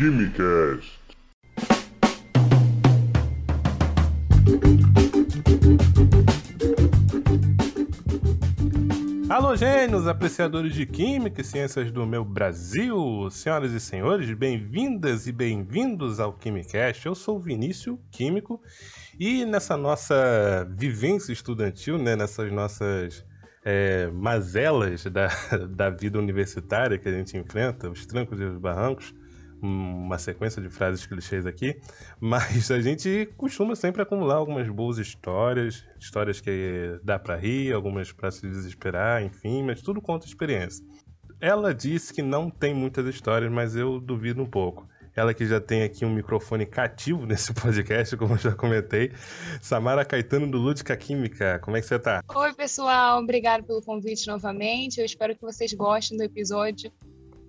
Quimicast. Alô, gênios, apreciadores de Química e Ciências do meu Brasil, senhoras e senhores, bem-vindas e bem-vindos ao Quimicast. Eu sou Vinícius, químico, e nessa nossa vivência estudantil, né, nessas nossas é, mazelas da, da vida universitária que a gente enfrenta, os trancos e os barrancos, uma sequência de frases clichês aqui, mas a gente costuma sempre acumular algumas boas histórias, histórias que dá para rir, algumas para se desesperar, enfim, mas tudo conta experiência. Ela disse que não tem muitas histórias, mas eu duvido um pouco. Ela que já tem aqui um microfone cativo nesse podcast, como eu já comentei. Samara Caetano do Lúdica Química, como é que você tá? Oi, pessoal, obrigado pelo convite novamente. Eu espero que vocês gostem do episódio.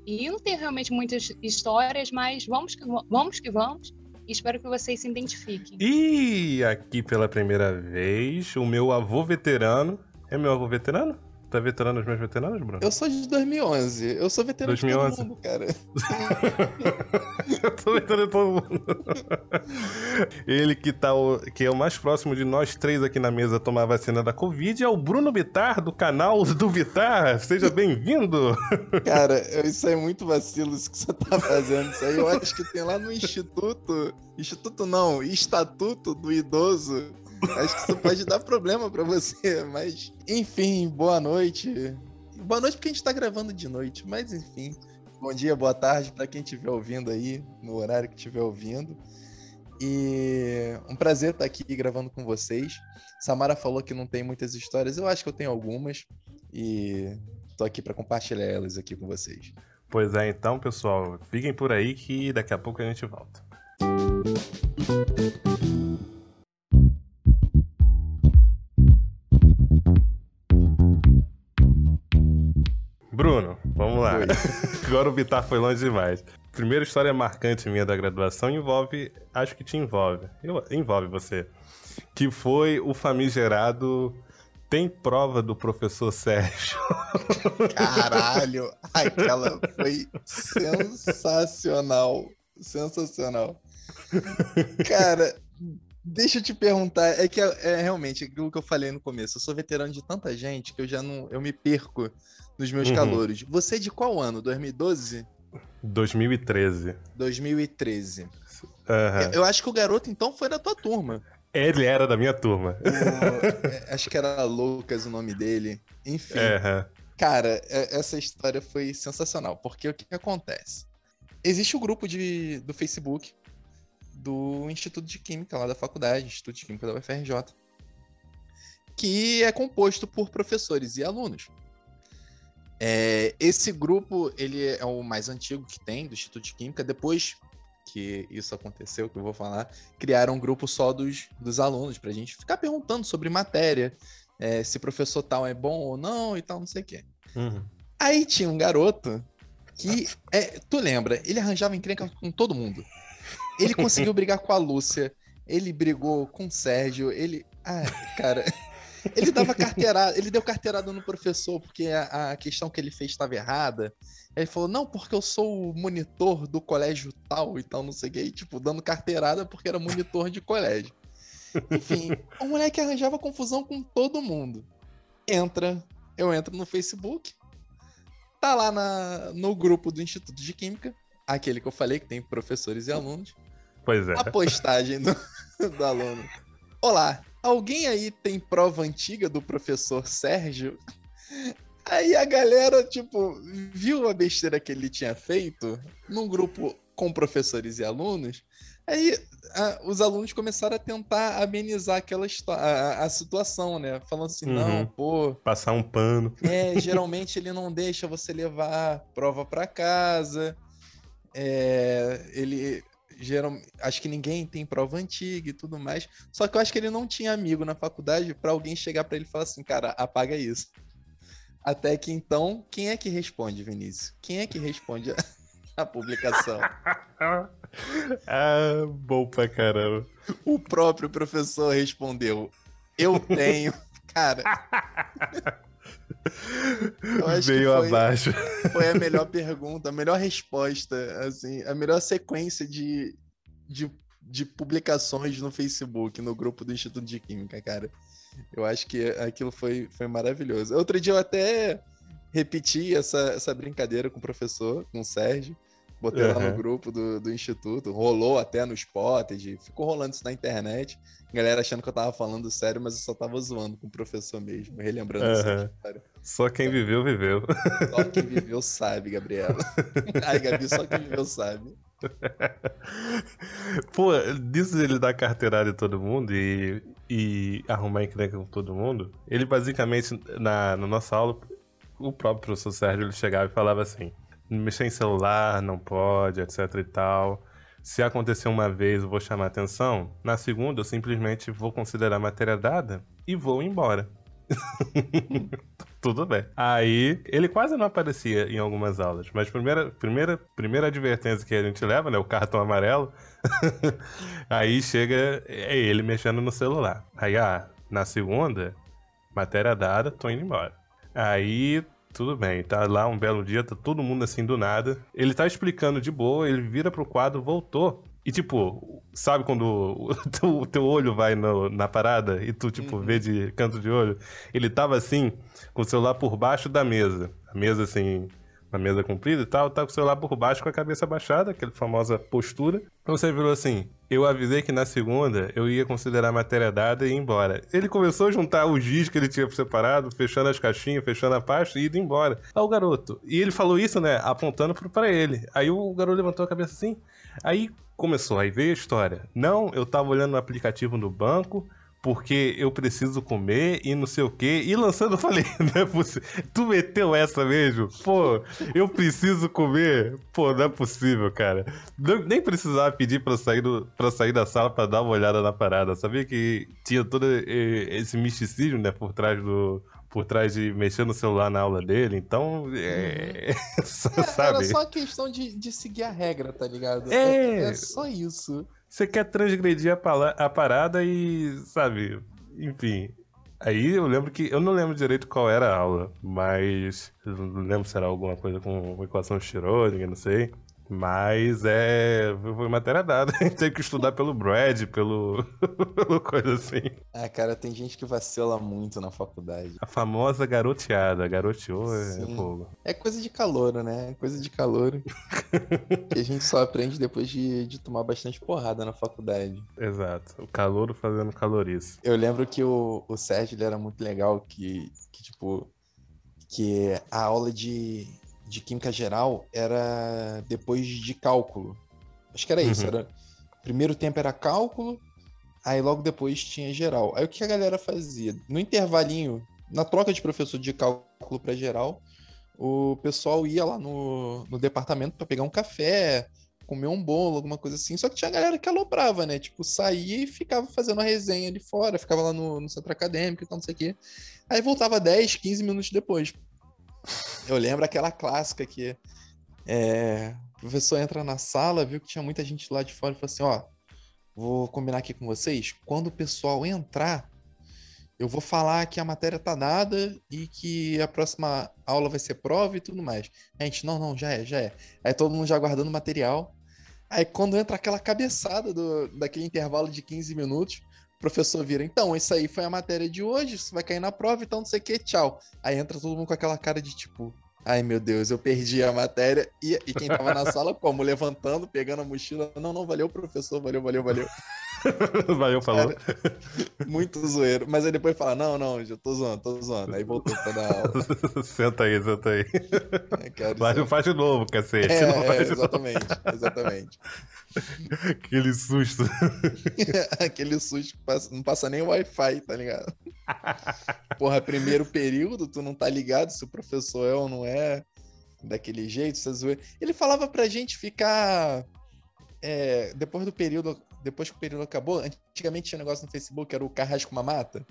E não tenho realmente muitas histórias, mas vamos que vamos. Que vamos. Espero que vocês se identifiquem. E aqui pela primeira vez, o meu avô veterano. É meu avô veterano? Tu é veterano dos meus veteranos, Bruno? Eu sou de 2011. Eu sou veterano 2011. de todo mundo, cara. eu sou veterano de todo mundo. Ele que, tá o, que é o mais próximo de nós três aqui na mesa a tomar a vacina da Covid é o Bruno Bitar, do canal do Bitar. Seja bem-vindo. Cara, isso é muito vacilo isso que você tá fazendo. Isso aí eu acho que tem lá no Instituto. Instituto não, Estatuto do Idoso Acho que isso pode dar problema para você, mas enfim, boa noite. Boa noite porque a gente tá gravando de noite, mas enfim. Bom dia, boa tarde para quem estiver ouvindo aí, no horário que estiver ouvindo. E um prazer estar aqui gravando com vocês. Samara falou que não tem muitas histórias, eu acho que eu tenho algumas e tô aqui para compartilhar elas aqui com vocês. Pois é, então, pessoal, fiquem por aí que daqui a pouco a gente volta. Bruno, lá. Agora o Bitar foi longe demais. Primeira história marcante minha da graduação envolve, acho que te envolve, eu, envolve você, que foi o famigerado tem prova do professor Sérgio. Caralho, aquela foi sensacional, sensacional. Cara, deixa eu te perguntar, é que é, é realmente aquilo que eu falei no começo. Eu sou veterano de tanta gente que eu já não, eu me perco nos meus uhum. calouros. Você é de qual ano? 2012? 2013. 2013. Uhum. Eu acho que o garoto, então, foi da tua turma. Ele era da minha turma. O, acho que era Lucas o nome dele. Enfim. Uhum. Cara, essa história foi sensacional, porque o que, que acontece? Existe o um grupo de, do Facebook do Instituto de Química lá da faculdade, Instituto de Química da UFRJ, que é composto por professores e alunos. É, esse grupo, ele é o mais antigo que tem do Instituto de Química. Depois que isso aconteceu, que eu vou falar, criaram um grupo só dos, dos alunos, para a gente ficar perguntando sobre matéria, é, se professor tal é bom ou não e tal, não sei o quê. Uhum. Aí tinha um garoto que, é, tu lembra, ele arranjava encrenca com todo mundo. Ele conseguiu brigar com a Lúcia, ele brigou com o Sérgio, ele... Ah, cara... Ele dava carteirada, ele deu carteirada no professor porque a, a questão que ele fez estava errada. Ele falou, não, porque eu sou o monitor do colégio tal e tal, não sei o que, e, tipo, dando carteirada porque era monitor de colégio. Enfim, o moleque arranjava confusão com todo mundo. Entra, eu entro no Facebook, tá lá na, no grupo do Instituto de Química, aquele que eu falei que tem professores e alunos. Pois é. A postagem do, do aluno. Olá, Alguém aí tem prova antiga do professor Sérgio? Aí a galera, tipo, viu a besteira que ele tinha feito num grupo com professores e alunos. Aí a, os alunos começaram a tentar amenizar aquela a, a situação, né? Falando assim, uhum. não, pô. Passar um pano. É, geralmente ele não deixa você levar prova para casa. É, ele geral, acho que ninguém tem prova antiga e tudo mais. Só que eu acho que ele não tinha amigo na faculdade para alguém chegar para ele e falar assim, cara, apaga isso. Até que então, quem é que responde, Vinícius? Quem é que responde a, a publicação? ah, bom pra caramba. O próprio professor respondeu: Eu tenho. Cara. Veio foi, abaixo. Foi a melhor pergunta, a melhor resposta, assim, a melhor sequência de, de, de publicações no Facebook, no grupo do Instituto de Química, cara. Eu acho que aquilo foi, foi maravilhoso. Outro dia eu até repeti essa, essa brincadeira com o professor, com o Sérgio. Botei uhum. lá no grupo do, do instituto, rolou até no Spotted, ficou rolando isso na internet. Galera achando que eu tava falando sério, mas eu só tava zoando com o professor mesmo, relembrando uhum. essa história. Só quem viveu, viveu. Só quem viveu sabe, Gabriela. Ai, Gabi, só quem viveu sabe. Pô, disso ele dar carteirada em todo mundo e, e arrumar encrenca com todo mundo, ele basicamente, na, na nossa aula, o próprio professor Sérgio ele chegava e falava assim: mexer em celular não pode, etc e tal. Se acontecer uma vez, eu vou chamar atenção. Na segunda, eu simplesmente vou considerar matéria dada e vou embora. Tudo bem. Aí, ele quase não aparecia em algumas aulas, mas primeira, primeira, primeira advertência que a gente leva, né, o cartão amarelo, aí chega é ele mexendo no celular. Aí, ah, na segunda, matéria dada, tô indo embora. Aí tudo bem, tá lá um belo dia, tá todo mundo assim do nada. Ele tá explicando de boa, ele vira pro quadro, voltou. E tipo, sabe quando o teu, teu olho vai no, na parada e tu, tipo, uhum. vê de canto de olho? Ele tava assim, com o celular por baixo da mesa. A mesa assim, uma mesa comprida e tal, tá com o celular por baixo com a cabeça baixada, aquela famosa postura. Então você virou assim: eu avisei que na segunda eu ia considerar a matéria dada e ir embora. Ele começou a juntar os giz que ele tinha separado, fechando as caixinhas, fechando a pasta e indo embora. Aí o garoto. E ele falou isso, né? Apontando para ele. Aí o garoto levantou a cabeça assim. Aí começou, aí veio a história. Não, eu tava olhando no aplicativo no banco porque eu preciso comer e não sei o que. E lançando, eu falei, não é possível. Tu meteu essa mesmo? Pô, eu preciso comer? Pô, não é possível, cara. Não, nem precisava pedir pra sair, do, pra sair da sala pra dar uma olhada na parada. Sabia que tinha todo esse misticismo, né, por trás do. Por trás de mexer no celular na aula dele, então. É, uhum. sabe? Era só questão de, de seguir a regra, tá ligado? É, é, é só isso. Você quer transgredir a, a parada e, sabe, enfim. Aí eu lembro que. Eu não lembro direito qual era a aula, mas. Eu não lembro se era alguma coisa com equação Schrödinger, não sei. Mas é. Foi matéria dada. A gente teve que estudar pelo Brad, pelo. pelo coisa assim. Ah, cara, tem gente que vacila muito na faculdade. A famosa garoteada. Garoteou é fogo. É coisa de calor, né? É coisa de calor. que a gente só aprende depois de, de tomar bastante porrada na faculdade. Exato. O calor fazendo calorice. Eu lembro que o, o Sérgio ele era muito legal, que, que tipo. Que a aula de de química geral era depois de cálculo. Acho que era isso. Uhum. Era, primeiro tempo era cálculo, aí logo depois tinha geral. Aí o que a galera fazia? No intervalinho, na troca de professor de cálculo para geral, o pessoal ia lá no, no departamento para pegar um café, comer um bolo, alguma coisa assim. Só que tinha galera que aloprava, né? Tipo, saía e ficava fazendo a resenha ali fora, ficava lá no, no centro acadêmico e tal, não sei o quê. Aí voltava 10, 15 minutos depois. Eu lembro aquela clássica que é, o professor entra na sala, viu que tinha muita gente lá de fora e falou assim: ó, vou combinar aqui com vocês. Quando o pessoal entrar, eu vou falar que a matéria tá dada e que a próxima aula vai ser prova e tudo mais. A gente, não, não, já é, já é. Aí todo mundo já guardando material. Aí quando entra aquela cabeçada do, daquele intervalo de 15 minutos, professor vira, então, isso aí foi a matéria de hoje, isso vai cair na prova, então não sei o que, tchau. Aí entra todo mundo com aquela cara de tipo, ai meu Deus, eu perdi a matéria. E, e quem tava na sala, como? Levantando, pegando a mochila, não, não, valeu, professor, valeu, valeu, valeu. Valeu, falou. Cara, muito zoeiro. Mas aí depois fala: não, não, já tô zoando, tô zoando. Aí voltou pra dar aula. senta aí, senta aí. É, cara, Mas não faz de novo, cacete. É, não faz é, exatamente, exatamente. Aquele susto. Aquele susto que passa, não passa nem Wi-Fi, tá ligado? Porra, primeiro período, tu não tá ligado se o professor é ou não é daquele jeito, você zoeira. Ele falava pra gente ficar. É, depois do período depois que o período acabou, antigamente tinha um negócio no Facebook, era o Carrasco Mamata.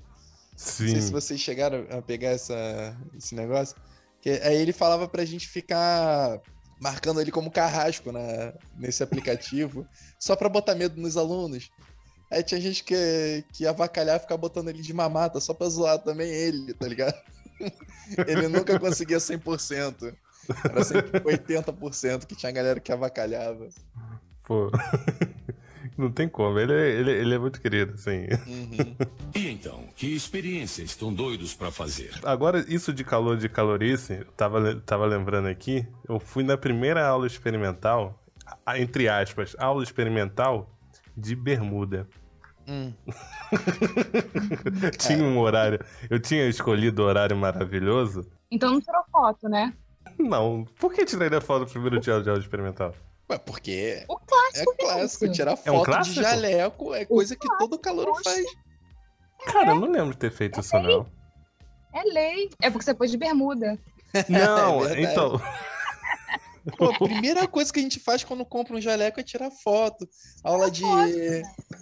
Sim. Não sei se vocês chegaram a pegar essa, esse negócio. Que, aí ele falava pra gente ficar marcando ele como carrasco na, nesse aplicativo, só pra botar medo nos alunos. Aí tinha gente que, que avacalhar e ficar botando ele de mamata, só pra zoar também ele, tá ligado? Ele nunca conseguia 100%. Era sempre 80% que tinha galera que avacalhava. Pô. Não tem como, ele é, ele, ele é muito querido, assim. Uhum. E então, que experiência estão doidos para fazer? Agora, isso de calor de calorice, eu tava, tava lembrando aqui, eu fui na primeira aula experimental, entre aspas, aula experimental de bermuda. Hum. tinha um horário, eu tinha escolhido o horário maravilhoso. Então não tirou foto, né? Não, por que tiraria foto no primeiro dia de aula experimental? Ué, porque o clássico é clássico. Tirar foto é um de jaleco é coisa que todo calor faz. Cara, eu não lembro de ter feito é isso, lei. não. É lei. É porque você pôs de bermuda. Não, é então. Pô, a primeira coisa que a gente faz quando compra um jaleco é tirar foto. Aula de,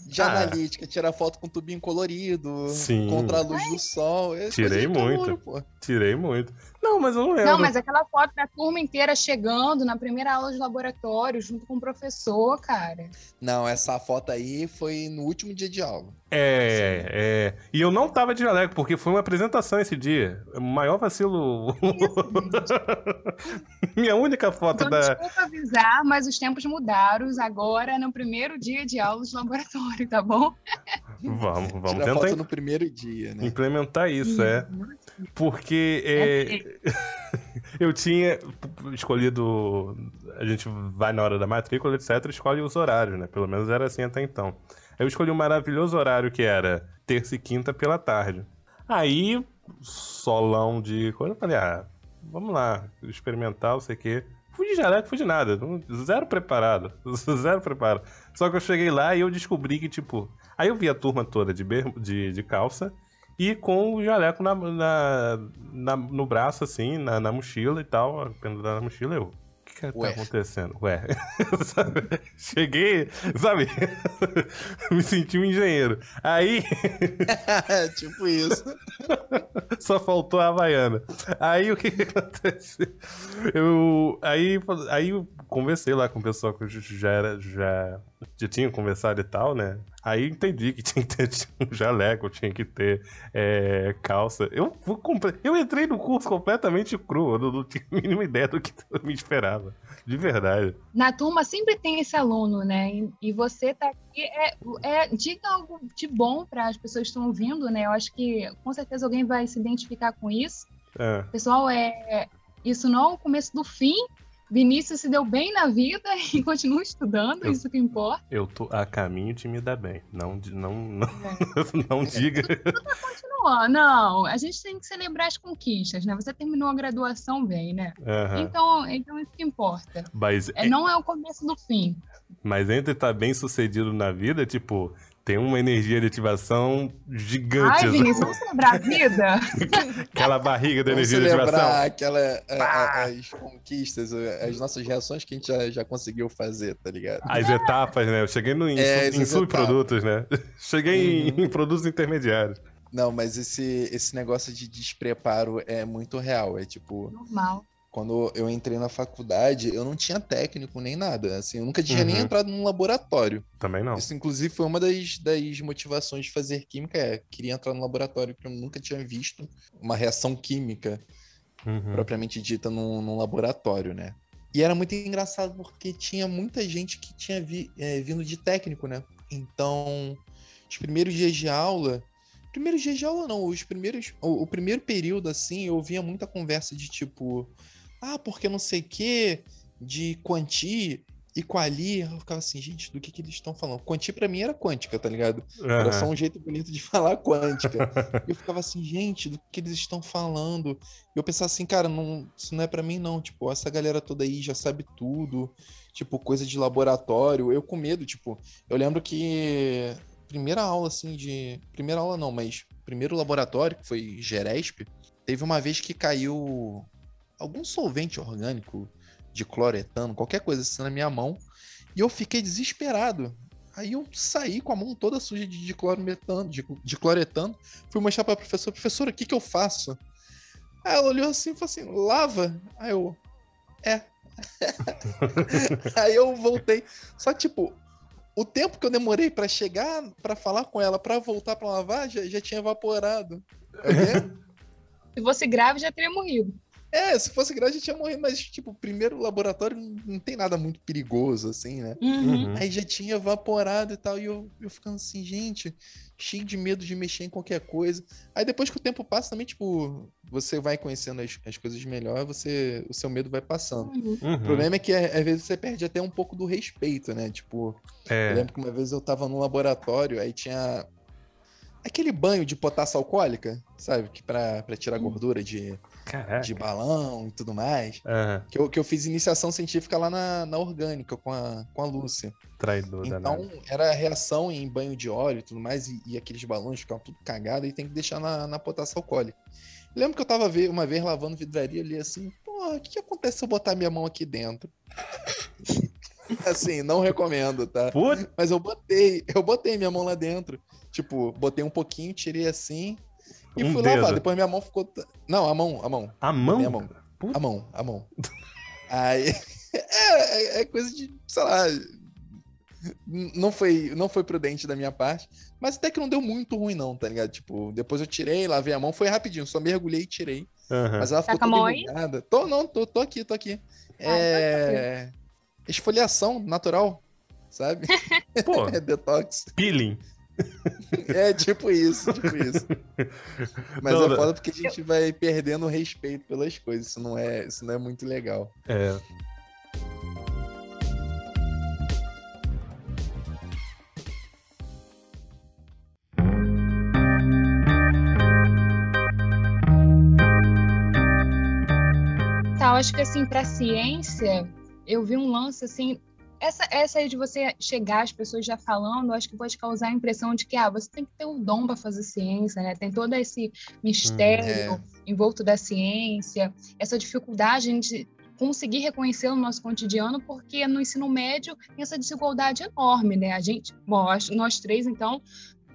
de ah. analítica, tirar foto com tubinho colorido, Sim. contra a luz do sol. É Tirei muito. Calor, Tirei muito. Não, mas eu não lembro. Não, mas aquela foto da turma inteira chegando na primeira aula de laboratório, junto com o professor, cara. Não, essa foto aí foi no último dia de aula. É, é. E eu não tava de jaleco, porque foi uma apresentação esse dia. O maior vacilo. Minha única foto então, da. Desculpa avisar, mas os tempos mudaram agora no primeiro dia de aula de laboratório, tá bom? Vamos, vamos Tira tentar. Foto no primeiro dia, né? Implementar isso, é. Porque é, eu tinha escolhido. A gente vai na hora da matrícula, etc., escolhe os horários, né? Pelo menos era assim até então. Eu escolhi um maravilhoso horário que era terça e quinta pela tarde. Aí, solão de coisa, eu falei, ah, vamos lá, experimentar, não sei o quê. Fui de jaleco, fui de nada. Zero preparado. Zero preparado. Só que eu cheguei lá e eu descobri que, tipo. Aí eu vi a turma toda de, de, de calça e com o jaleco na, na, na, no braço, assim, na, na mochila e tal, pendurado na mochila, eu que tá Ué. tá acontecendo? Ué, cheguei, sabe? Me senti um engenheiro. Aí. tipo isso. Só faltou a Havaiana. Aí o que, que acontece? Eu. Aí, aí eu conversei lá com o pessoal que já era. Já, já tinha conversado e tal, né? Aí entendi que tinha que ter um jaleco, tinha que ter é, calça. Eu, eu entrei no curso completamente cru, eu não, não tinha a mínima ideia do que eu me esperava. De verdade. Na turma sempre tem esse aluno, né? E, você tá aqui. É, é, diga algo de bom para as pessoas que estão ouvindo, né? Eu acho que com certeza alguém vai se identificar com isso. É. Pessoal, é, isso não é o começo do fim, Vinícius se deu bem na vida e continua estudando, eu, isso que importa. Eu tô a caminho de me dar bem. Não, não, não, é. não diga. Continua, não. A gente tem que celebrar as conquistas, né? Você terminou a graduação bem, né? Uhum. Então, então isso que importa. Mas, é, não é o começo do fim. Mas entre estar tá bem sucedido na vida, tipo, tem uma energia de ativação gigante. Ai, Vinícius, vamos celebrar a vida? aquela barriga da energia de ativação. Aquela, a, as conquistas, as nossas reações que a gente já, já conseguiu fazer, tá ligado? As etapas, né? Eu cheguei no, em, é, em subprodutos, né? Cheguei uhum. em, em produtos intermediários. Não, mas esse, esse negócio de despreparo é muito real. É tipo. Normal quando eu entrei na faculdade, eu não tinha técnico nem nada. Assim, eu nunca tinha uhum. nem entrado num laboratório. Também não. Isso, inclusive, foi uma das, das motivações de fazer química. É, queria entrar no laboratório, porque eu nunca tinha visto uma reação química uhum. propriamente dita num, num, laboratório, né? E era muito engraçado porque tinha muita gente que tinha vi, é, vindo de técnico, né? Então, os primeiros dias de aula. Primeiros dias de aula, não. Os primeiros. O, o primeiro período, assim, eu ouvia muita conversa de tipo ah, porque não sei o que, de quanti e quali. Eu ficava assim, gente, do que, que eles estão falando? Quanti para mim era quântica, tá ligado? Uhum. Era só um jeito bonito de falar quântica. eu ficava assim, gente, do que eles estão falando? E eu pensava assim, cara, não, isso não é para mim, não. Tipo, essa galera toda aí já sabe tudo. Tipo, coisa de laboratório. Eu com medo, tipo, eu lembro que primeira aula, assim, de. Primeira aula não, mas primeiro laboratório, que foi Geresp, teve uma vez que caiu algum solvente orgânico de cloretano, qualquer coisa assim na minha mão, e eu fiquei desesperado. Aí eu saí com a mão toda suja de, clorometano, de, de cloretano, fui mostrar para a professora, professora, o que que eu faço? Aí ela olhou assim e falou assim, lava. Aí eu, é. Aí eu voltei. Só que, tipo, o tempo que eu demorei para chegar, para falar com ela, para voltar para lavar, já, já tinha evaporado. Okay? Se fosse grave, já teria morrido. É, se fosse grande, tinha morrido, mas, tipo, primeiro laboratório não tem nada muito perigoso, assim, né? Uhum. uhum. Aí já tinha evaporado e tal, e eu, eu ficando assim, gente, cheio de medo de mexer em qualquer coisa. Aí depois que o tempo passa, também, tipo, você vai conhecendo as, as coisas melhor, você, o seu medo vai passando. Uhum. Uhum. O problema é que, às vezes, você perde até um pouco do respeito, né? Tipo, é. eu lembro que uma vez eu tava no laboratório, aí tinha aquele banho de potássio alcoólica, sabe? Que pra, pra tirar gordura de Caraca. de balão e tudo mais. Uhum. Que, eu, que eu fiz iniciação científica lá na, na orgânica com a, com a Lúcia. Traidor, Então, danado. era reação em banho de óleo e tudo mais, e, e aqueles balões ficavam tudo cagados e tem que deixar na, na potássio alcoólica. Lembro que eu tava uma vez lavando vidraria ali assim, porra, o que, que acontece se eu botar minha mão aqui dentro? assim, não recomendo, tá? Puta. Mas eu botei, eu botei minha mão lá dentro. Tipo, botei um pouquinho, tirei assim, e um fui dedo. lavar. Depois minha mão ficou. Não, a mão, a mão. A mão? Minha mão. A mão, a mão. Aí. É, é, é, coisa de, sei lá. Não foi, não foi prudente da minha parte, mas até que não deu muito ruim, não, tá ligado? Tipo, depois eu tirei, lavei a mão, foi rapidinho, só mergulhei e tirei. Uhum. Mas ela ficou tá toda enrugada. Tô, não, tô, tô aqui, tô aqui. Ah, então tá é. Esfoliação natural, sabe? Pô, é detox. Peeling. É tipo isso, tipo isso. Mas não, é foda porque a gente vai perdendo o respeito pelas coisas. Isso não é, isso não é muito legal. É. Tá, eu acho que assim, pra ciência, eu vi um lance assim, essa, essa aí de você chegar, as pessoas já falando, acho que pode causar a impressão de que ah, você tem que ter o um dom para fazer ciência, né? Tem todo esse mistério hum, é. envolto da ciência, essa dificuldade de conseguir reconhecer no nosso cotidiano, porque no ensino médio tem essa desigualdade enorme, né? A gente, bom, nós três, então,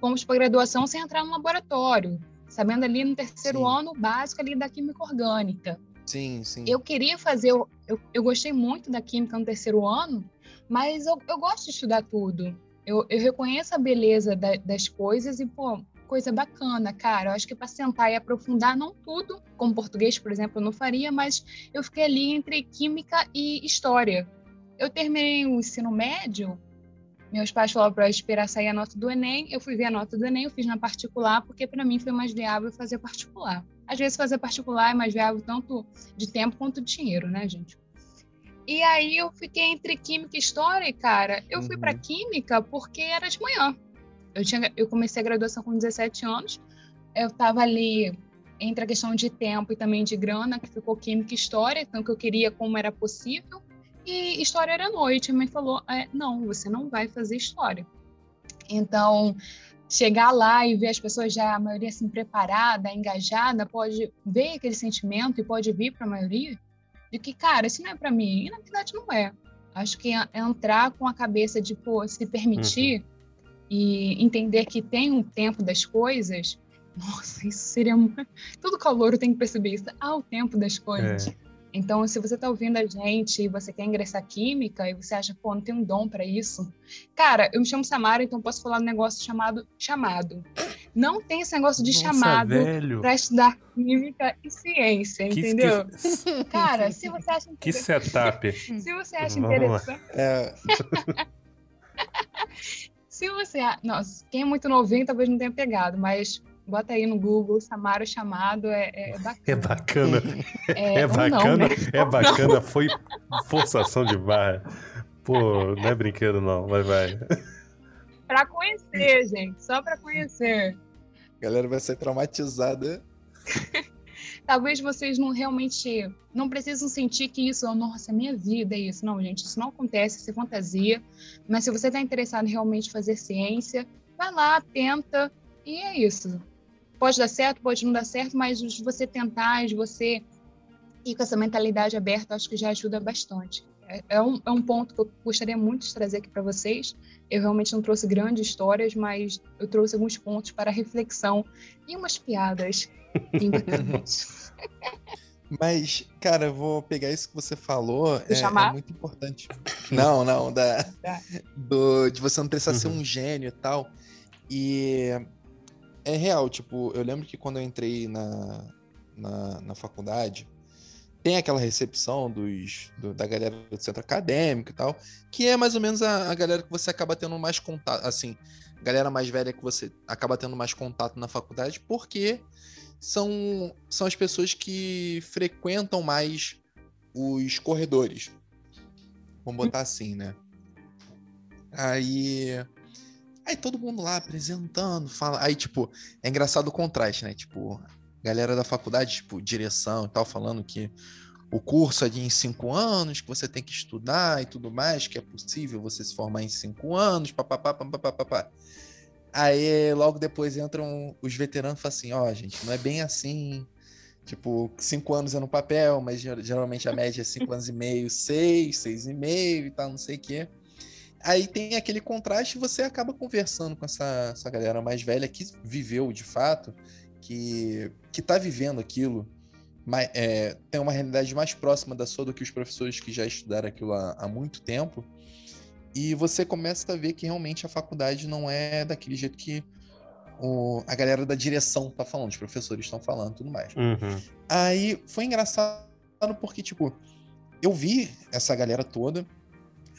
fomos para graduação sem entrar no laboratório, sabendo ali no terceiro sim. ano básico ali da química orgânica. Sim, sim. Eu queria fazer, eu, eu gostei muito da química no terceiro ano, mas eu, eu gosto de estudar tudo. Eu, eu reconheço a beleza da, das coisas e, pô, coisa bacana, cara. Eu acho que para sentar e aprofundar, não tudo, como português, por exemplo, eu não faria, mas eu fiquei ali entre química e história. Eu terminei o ensino médio, meus pais falaram para esperar sair a nota do Enem, eu fui ver a nota do Enem, eu fiz na particular, porque para mim foi mais viável fazer particular. Às vezes fazer particular é mais viável tanto de tempo quanto de dinheiro, né, gente? E aí eu fiquei entre química e história, e, cara. Eu uhum. fui para química porque era de manhã. Eu, tinha, eu comecei a graduação com 17 anos. Eu estava ali entre a questão de tempo e também de grana, que ficou química e história, então que eu queria como era possível. E história era noite. A mãe falou: é, não, você não vai fazer história. Então, chegar lá e ver as pessoas já, a maioria assim, preparada, engajada, pode ver aquele sentimento e pode vir para a maioria de que, cara, isso não é para mim. E na verdade não é. Acho que é entrar com a cabeça de, pô, se permitir uhum. e entender que tem um tempo das coisas. Nossa, isso seria. Todo calor tem que perceber isso. Há o tempo das coisas. É. Então, se você está ouvindo a gente e você quer ingressar química e você acha, pô, não tem um dom para isso. Cara, eu me chamo Samara, então posso falar um negócio chamado chamado. Não tem esse negócio de Nossa, chamado para estudar química e ciência, que, entendeu? Que... Cara, se você acha Que setup. se você acha Vamos interessante. É... se você. Nossa, quem é muito novinho talvez não tenha pegado, mas Bota aí no Google, Samara chamado, é, é, é bacana. É bacana. É, é bacana, não, né? é bacana, foi forçação de barra. Pô, não é brinquedo não, vai, vai. Pra conhecer, gente, só pra conhecer. Galera vai ser traumatizada. Talvez vocês não realmente não precisam sentir que isso, nossa, é minha vida, é isso. Não, gente, isso não acontece, isso é fantasia. Mas se você está interessado em realmente fazer ciência, vai lá, tenta, e é isso pode dar certo, pode não dar certo, mas de você tentar, de você ir com essa mentalidade aberta, acho que já ajuda bastante. É, é um, é um ponto que eu gostaria muito de trazer aqui para vocês. Eu realmente não trouxe grandes histórias, mas eu trouxe alguns pontos para reflexão e umas piadas Mas, cara, eu vou pegar isso que você falou. É, é, muito importante. Não, não, da, tá. do, de você não precisar uhum. ser um gênio e tal. E é real, tipo, eu lembro que quando eu entrei na, na, na faculdade, tem aquela recepção dos, do, da galera do centro acadêmico e tal, que é mais ou menos a, a galera que você acaba tendo mais contato, assim, galera mais velha que você acaba tendo mais contato na faculdade, porque são, são as pessoas que frequentam mais os corredores. Vamos botar assim, né? Aí. Aí todo mundo lá apresentando, fala. Aí, tipo, é engraçado o contraste, né? Tipo, galera da faculdade, tipo, direção e tal, falando que o curso é de em cinco anos, que você tem que estudar e tudo mais, que é possível você se formar em cinco anos, papapá, papapá. Aí logo depois entram os veteranos e falam assim, ó, oh, gente, não é bem assim. Tipo, cinco anos é no papel, mas geralmente a média é cinco anos e meio, seis, seis e meio e tal, não sei o quê. Aí tem aquele contraste e você acaba conversando com essa, essa galera mais velha que viveu de fato que que está vivendo aquilo mas, é, tem uma realidade mais próxima da sua do que os professores que já estudaram aquilo há, há muito tempo e você começa a ver que realmente a faculdade não é daquele jeito que o, a galera da direção tá falando, os professores estão falando tudo mais. Uhum. Aí foi engraçado porque, tipo, eu vi essa galera toda,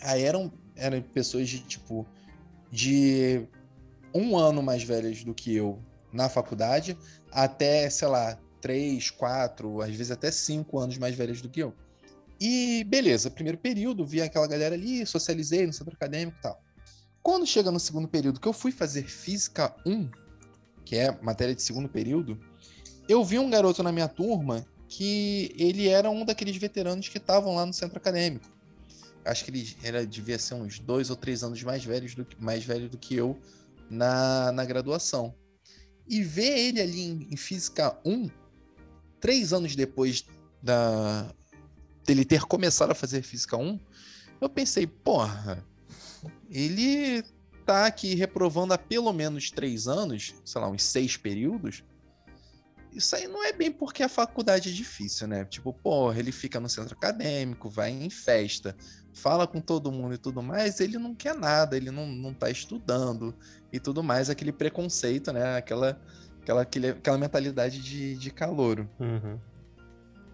aí eram, eram pessoas de, tipo, de um ano mais velhas do que eu na faculdade, até, sei lá, três, quatro, às vezes até cinco anos mais velhas do que eu. E beleza, primeiro período, vi aquela galera ali, socializei no centro acadêmico e tal. Quando chega no segundo período, que eu fui fazer Física 1, que é matéria de segundo período, eu vi um garoto na minha turma que ele era um daqueles veteranos que estavam lá no centro acadêmico. Acho que ele, ele devia ser uns dois ou três anos mais, velhos do, mais velho do que eu na, na graduação. E ver ele ali em, em Física 1, três anos depois da, dele ter começado a fazer Física 1, eu pensei, porra, ele tá aqui reprovando há pelo menos três anos, sei lá, uns seis períodos. Isso aí não é bem porque a faculdade é difícil, né? Tipo, porra, ele fica no centro acadêmico, vai em festa, fala com todo mundo e tudo mais, ele não quer nada, ele não, não tá estudando e tudo mais, aquele preconceito, né? Aquela, aquela, aquela mentalidade de, de calouro. Uhum.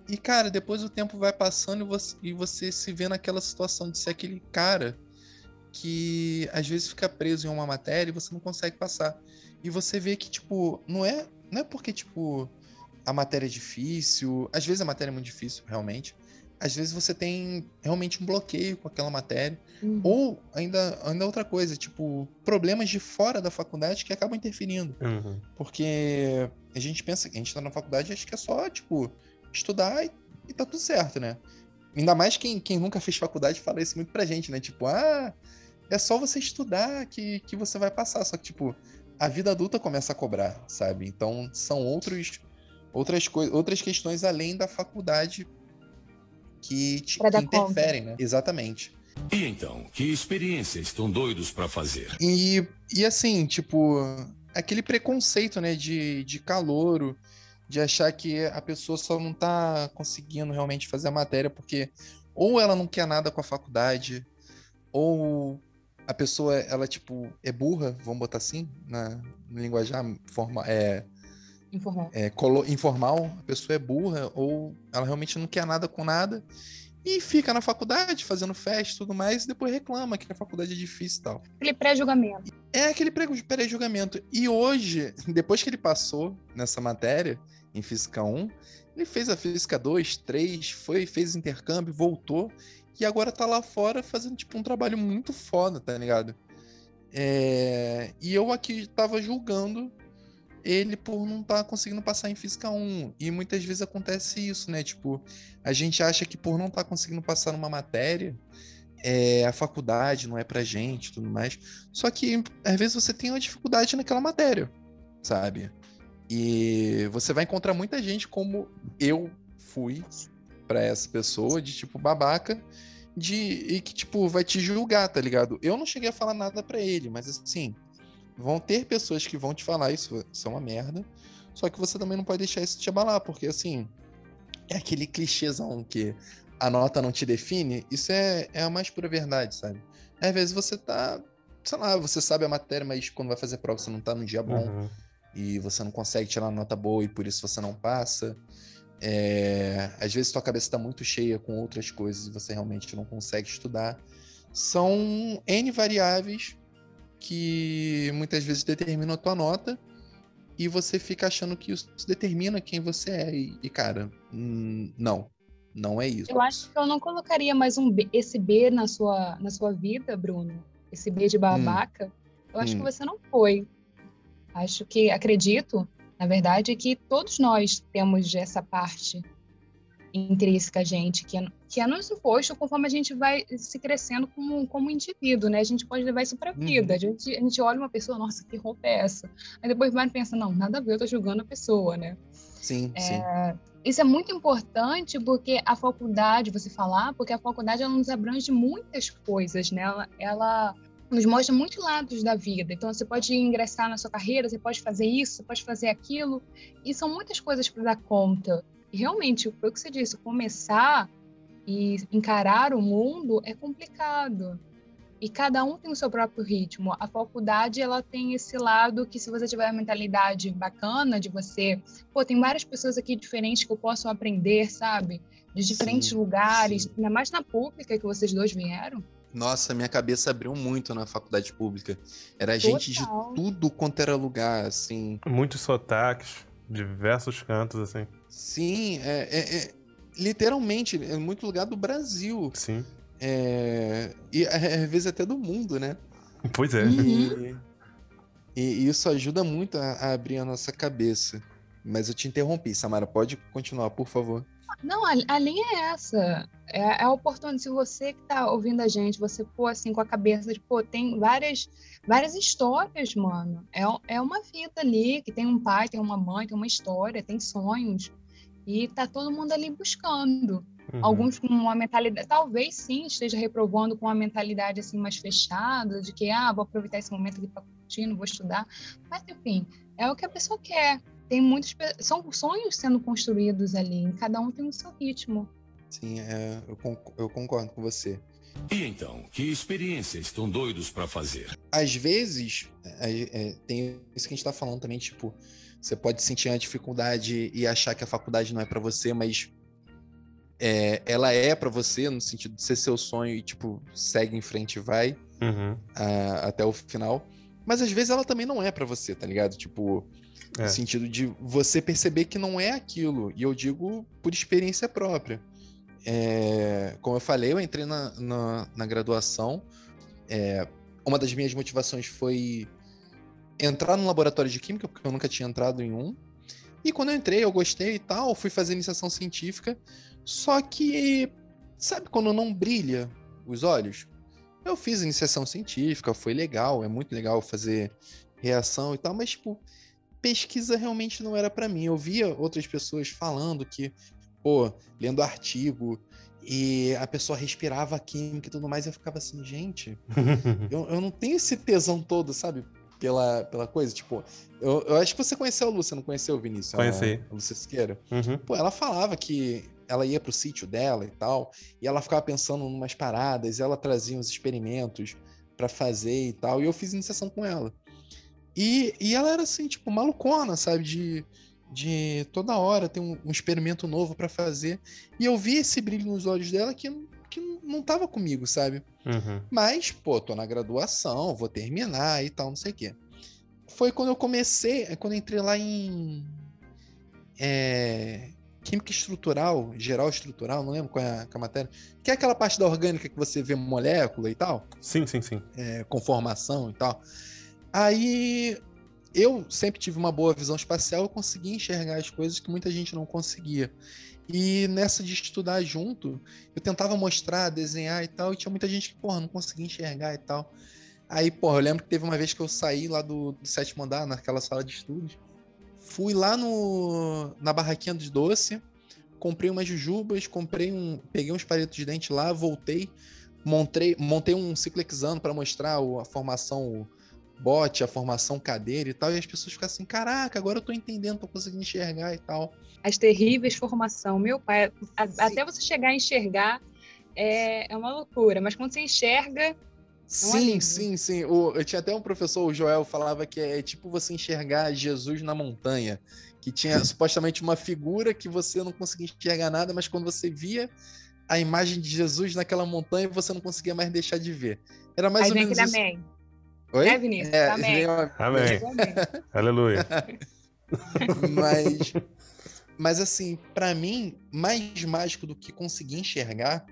E, cara, depois o tempo vai passando e você, e você se vê naquela situação de ser aquele cara que às vezes fica preso em uma matéria e você não consegue passar. E você vê que, tipo, não é, não é porque, tipo, a matéria é difícil. Às vezes a matéria é muito difícil, realmente. Às vezes você tem realmente um bloqueio com aquela matéria. Uhum. Ou ainda, ainda outra coisa, tipo, problemas de fora da faculdade que acabam interferindo. Uhum. Porque a gente pensa que a gente tá na faculdade acho que é só, tipo, estudar e, e tá tudo certo, né? Ainda mais quem, quem nunca fez faculdade fala isso muito pra gente, né? Tipo, ah, é só você estudar que, que você vai passar. Só que, tipo, a vida adulta começa a cobrar, sabe? Então são outros, outras, coisas, outras questões além da faculdade que, te, que interferem, né? Exatamente. E então, que experiências estão doidos para fazer? E, e assim, tipo, aquele preconceito, né, de, de calouro, de achar que a pessoa só não tá conseguindo realmente fazer a matéria porque ou ela não quer nada com a faculdade, ou a pessoa, ela, tipo, é burra, vamos botar assim, na, na linguajar forma, é, informal. É, colo, informal, a pessoa é burra, ou ela realmente não quer nada com nada, e fica na faculdade fazendo festa e tudo mais, e depois reclama que a faculdade é difícil e tal. Aquele pré-julgamento. É aquele pré-julgamento. E hoje, depois que ele passou nessa matéria, em Física 1, ele fez a Física 2, 3, foi, fez intercâmbio, voltou, e agora tá lá fora fazendo, tipo, um trabalho muito foda, tá ligado? É... E eu aqui tava julgando ele por não tá conseguindo passar em Física 1. E muitas vezes acontece isso, né? Tipo, a gente acha que por não tá conseguindo passar numa matéria, é, a faculdade não é pra gente tudo mais. Só que, às vezes, você tem uma dificuldade naquela matéria, sabe? E você vai encontrar muita gente como eu fui para essa pessoa, de tipo babaca, de e que tipo vai te julgar, tá ligado? Eu não cheguei a falar nada para ele, mas assim, vão ter pessoas que vão te falar isso, isso é uma merda. Só que você também não pode deixar isso te abalar, porque assim, é aquele clichêzão que a nota não te define, isso é, é a mais pura verdade, sabe? Às vezes você tá, sei lá, você sabe a matéria, mas quando vai fazer prova você não tá num dia bom. Uhum. e você não consegue tirar uma nota boa e por isso você não passa. É, às vezes tua cabeça está muito cheia com outras coisas e você realmente não consegue estudar. São N variáveis que muitas vezes determinam a tua nota e você fica achando que isso determina quem você é. E, e cara, hum, não. Não é isso. Eu acho que eu não colocaria mais um B, esse B na sua, na sua vida, Bruno. Esse B de babaca. Hum. Eu acho hum. que você não foi. Acho que, acredito, na verdade, que todos nós temos essa parte intrínseca a gente, que é, que é nos imposto conforme a gente vai se crescendo como, como indivíduo, né? A gente pode levar isso para a vida. Uhum. A, gente, a gente olha uma pessoa, nossa, que roupa é essa? Aí depois vai e pensa, não, nada a ver, eu tô julgando a pessoa, né? Sim, é, sim. Isso é muito importante porque a faculdade, você falar, porque a faculdade ela nos abrange muitas coisas, né? Ela, ela nos mostra muitos lados da vida. Então, você pode ingressar na sua carreira, você pode fazer isso, você pode fazer aquilo, e são muitas coisas para dar conta. E realmente, foi o que você disse, começar e encarar o mundo é complicado. E cada um tem o seu próprio ritmo. A faculdade, ela tem esse lado que se você tiver a mentalidade bacana de você, pô, tem várias pessoas aqui diferentes que eu posso aprender, sabe? De diferentes sim, lugares, sim. ainda mais na pública que vocês dois vieram. Nossa, minha cabeça abriu muito na faculdade pública. Era Total. gente de tudo quanto era lugar, assim. Muitos sotaques, diversos cantos, assim. Sim, é, é, é literalmente, é muito lugar do Brasil. Sim. É, e às vezes até do mundo, né? Pois é. Uhum. E, e, isso ajuda muito a, a abrir a nossa cabeça. Mas eu te interrompi, Samara. Pode continuar, por favor. Não, a, a linha é essa. É, é a oportunidade. Se você que tá ouvindo a gente, você for assim com a cabeça de, pô, tem várias, várias histórias, mano. É, é uma vida ali que tem um pai, tem uma mãe, tem uma história, tem sonhos. E tá todo mundo ali buscando. Uhum. Alguns com uma mentalidade, talvez sim, esteja reprovando com uma mentalidade assim mais fechada, de que, ah, vou aproveitar esse momento aqui para curtir, não vou estudar. Mas, enfim, é o que a pessoa quer tem muitos são sonhos sendo construídos ali, cada um tem o seu ritmo. Sim, é, eu, eu concordo com você. E então, que experiências estão doidos para fazer? Às vezes, é, é, tem isso que a gente está falando também, tipo, você pode sentir a dificuldade e achar que a faculdade não é para você, mas é, ela é para você no sentido de ser seu sonho e tipo segue em frente e vai uhum. a, até o final. Mas às vezes ela também não é para você, tá ligado? Tipo, é. No sentido de você perceber que não é aquilo. E eu digo por experiência própria. É, como eu falei, eu entrei na, na, na graduação. É, uma das minhas motivações foi entrar no laboratório de química, porque eu nunca tinha entrado em um. E quando eu entrei, eu gostei e tal, fui fazer iniciação científica. Só que, sabe quando não brilha os olhos? Eu fiz iniciação científica, foi legal, é muito legal fazer reação e tal, mas, tipo, pesquisa realmente não era para mim. Eu via outras pessoas falando que, pô, lendo artigo e a pessoa respirava química e tudo mais, e eu ficava assim, gente, eu, eu não tenho esse tesão todo, sabe? Pela, pela coisa, tipo, eu, eu acho que você conheceu a Lúcia, não conheceu, Vinícius? Conheci. A, a Lúcia Siqueira. Uhum. Pô, ela falava que ela ia pro sítio dela e tal, e ela ficava pensando em umas paradas, e ela trazia uns experimentos para fazer e tal, e eu fiz iniciação com ela. E, e ela era assim, tipo, malucona, sabe? De, de toda hora ter um, um experimento novo para fazer. E eu vi esse brilho nos olhos dela que, que não tava comigo, sabe? Uhum. Mas, pô, tô na graduação, vou terminar e tal, não sei o quê. Foi quando eu comecei, é quando eu entrei lá em. É, química estrutural, geral estrutural, não lembro qual é a, é a, matéria. Que é aquela parte da orgânica que você vê molécula e tal. Sim, sim, sim. É, conformação e tal. Aí eu sempre tive uma boa visão espacial, eu consegui enxergar as coisas que muita gente não conseguia. E nessa de estudar junto, eu tentava mostrar, desenhar e tal, e tinha muita gente que, porra, não conseguia enxergar e tal. Aí, porra, eu lembro que teve uma vez que eu saí lá do, do sétimo andar, naquela sala de estudos, fui lá no, na barraquinha de doce, comprei umas jujubas, comprei um, peguei uns palitos de dente lá, voltei, montei, montei um ciclexano para mostrar a formação bote, a formação cadeira e tal, e as pessoas ficam assim, caraca, agora eu tô entendendo, tô conseguindo enxergar e tal. As terríveis formação, meu pai, a, até você chegar a enxergar é, é uma loucura, mas quando você enxerga, sim, sim, sim. O, eu tinha até um professor, o Joel, falava que é, é tipo você enxergar Jesus na montanha. Que tinha supostamente uma figura que você não conseguia enxergar nada, mas quando você via a imagem de Jesus naquela montanha, você não conseguia mais deixar de ver. Era mais Aí ou menos. Isso. Amém. Oi? É, Vinícius? É, amém. Amém. Aleluia. mas, mas assim, para mim, mais mágico do que conseguir enxergar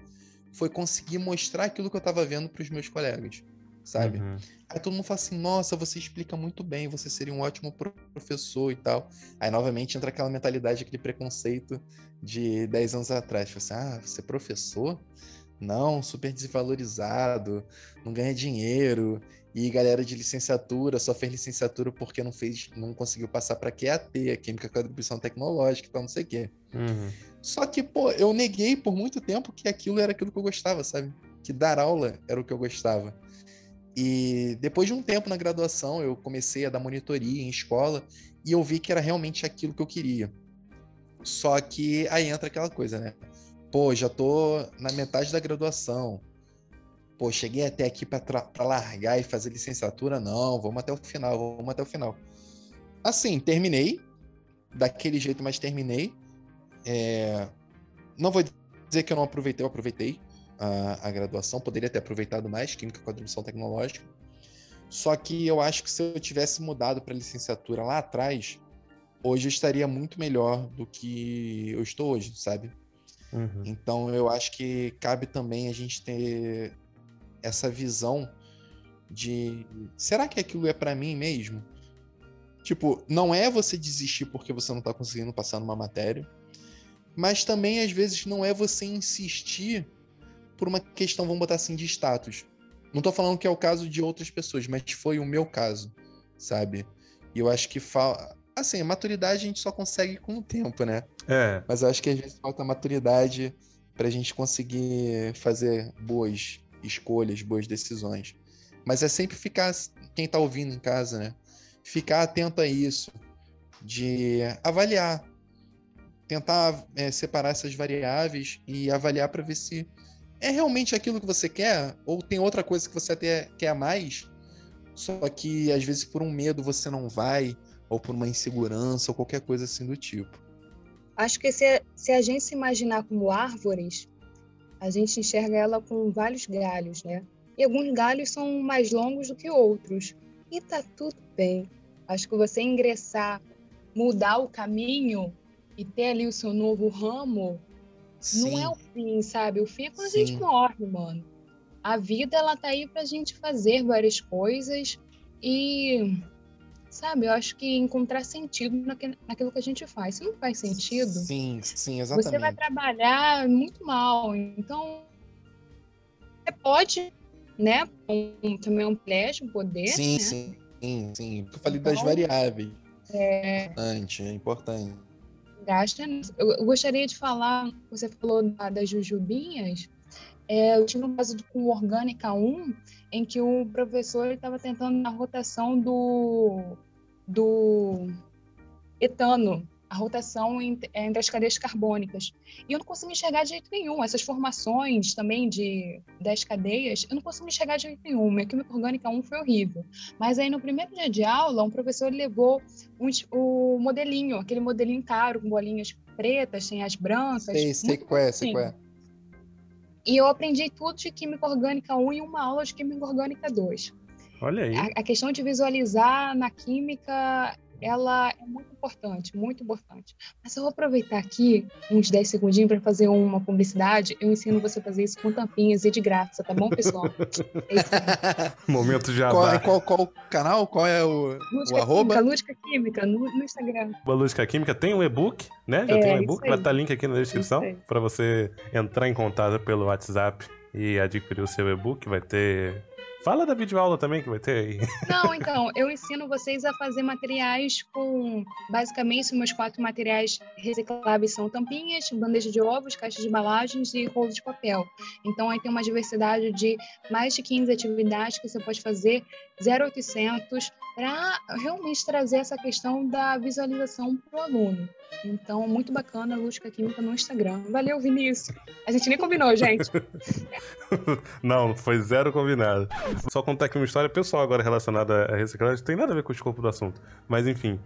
foi conseguir mostrar aquilo que eu estava vendo para os meus colegas, sabe? Uhum. Aí todo mundo fala assim: nossa, você explica muito bem, você seria um ótimo professor e tal. Aí novamente entra aquela mentalidade, aquele preconceito de 10 anos atrás. Tipo assim, ah, você é professor? Não, super desvalorizado, não ganha dinheiro. E galera de licenciatura só fez licenciatura porque não fez, não conseguiu passar para QAT, a Química com Atribuição Tecnológica e tal, não sei o quê. Uhum. Só que, pô, eu neguei por muito tempo que aquilo era aquilo que eu gostava, sabe? Que dar aula era o que eu gostava. E depois de um tempo na graduação, eu comecei a dar monitoria em escola e eu vi que era realmente aquilo que eu queria. Só que aí entra aquela coisa, né? Pô, já tô na metade da graduação. Pô, cheguei até aqui para largar e fazer licenciatura? Não, vamos até o final, vamos até o final. Assim, terminei. Daquele jeito, mas terminei. É... Não vou dizer que eu não aproveitei, eu aproveitei a, a graduação, poderia ter aproveitado mais Química com Atribuição Tecnológica. Só que eu acho que se eu tivesse mudado para licenciatura lá atrás, hoje eu estaria muito melhor do que eu estou hoje, sabe? Uhum. Então eu acho que cabe também a gente ter essa visão de será que aquilo é para mim mesmo? Tipo, não é você desistir porque você não tá conseguindo passar numa matéria, mas também às vezes não é você insistir por uma questão, vamos botar assim, de status. Não tô falando que é o caso de outras pessoas, mas foi o meu caso, sabe? E eu acho que falta. Assim, a maturidade a gente só consegue com o tempo, né? É. Mas eu acho que às vezes falta maturidade pra gente conseguir fazer boas escolhas, boas decisões. Mas é sempre ficar, quem tá ouvindo em casa, né? Ficar atento a isso, de avaliar, tentar é, separar essas variáveis e avaliar para ver se é realmente aquilo que você quer? Ou tem outra coisa que você até quer mais, só que às vezes por um medo você não vai, ou por uma insegurança, ou qualquer coisa assim do tipo? Acho que se, se a gente se imaginar como árvores, a gente enxerga ela com vários galhos, né? E alguns galhos são mais longos do que outros. E tá tudo bem. Acho que você ingressar, mudar o caminho e ter ali o seu novo ramo, Sim. Não é o fim, sabe? O fim é quando Sim. a gente morre, mano. A vida, ela tá aí pra gente fazer várias coisas e, sabe, eu acho que encontrar sentido naquilo que a gente faz. Se não faz sentido, sim, sim, exatamente. você vai trabalhar muito mal. Então, você pode, né, um, também um privilégio, um poder. Sim, né? sim, sim, sim. Eu falei então, das variáveis. É importante, é importante gasta. Eu, gostaria de falar, você falou da, das jujubinhas, é, eu tive um caso com Orgânica 1, em que o professor estava tentando a rotação do, do etano a rotação é, entre as cadeias carbônicas. E eu não consigo enxergar de jeito nenhum. Essas formações também de 10 cadeias, eu não consigo enxergar de jeito nenhum. Minha química orgânica 1 foi horrível. Mas aí no primeiro dia de aula, um professor levou um, o modelinho, aquele modelinho caro, com bolinhas pretas, tem as brancas. Sei, sei qual é, sei qual é. E eu aprendi tudo de química orgânica 1 em uma aula de química orgânica 2. Olha aí. A, a questão de visualizar na química ela é muito importante, muito importante. Mas eu vou aproveitar aqui uns 10 segundinhos para fazer uma publicidade. Eu ensino você a fazer isso com tampinhas e de graça, tá bom, pessoal? É Momento já. Qual, é, qual, qual, o canal? Qual é o, Lúdica o arroba? Química, Lúdica Química, no, no Instagram. A Lúdica Química tem um e-book, né? Já é, tem um e-book, vai estar link aqui na descrição para você entrar em contato pelo WhatsApp e adquirir o seu e-book. Vai ter Fala da videoaula também que vai ter aí. Não, então, eu ensino vocês a fazer materiais com. Basicamente, meus quatro materiais recicláveis são tampinhas, bandeja de ovos, caixa de embalagens e rolo de papel. Então, aí tem uma diversidade de mais de 15 atividades que você pode fazer 0800 para realmente trazer essa questão da visualização para o aluno. Então, muito bacana a Lúdica Química no Instagram. Valeu, Vinícius. A gente nem combinou, gente. Não, foi zero combinado. Só contar aqui uma história pessoal agora relacionada à reciclagem, tem nada a ver com o escopo do assunto. Mas enfim,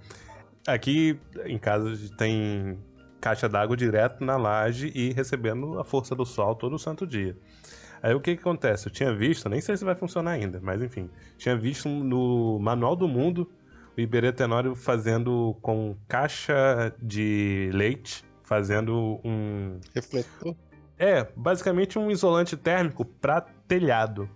aqui em casa tem caixa d'água direto na laje e recebendo a força do sol todo santo dia. Aí o que, que acontece? Eu tinha visto, nem sei se vai funcionar ainda, mas enfim, tinha visto no Manual do Mundo o Iberê Tenório fazendo com caixa de leite, fazendo um. Refletor? É, basicamente um isolante térmico para telhado.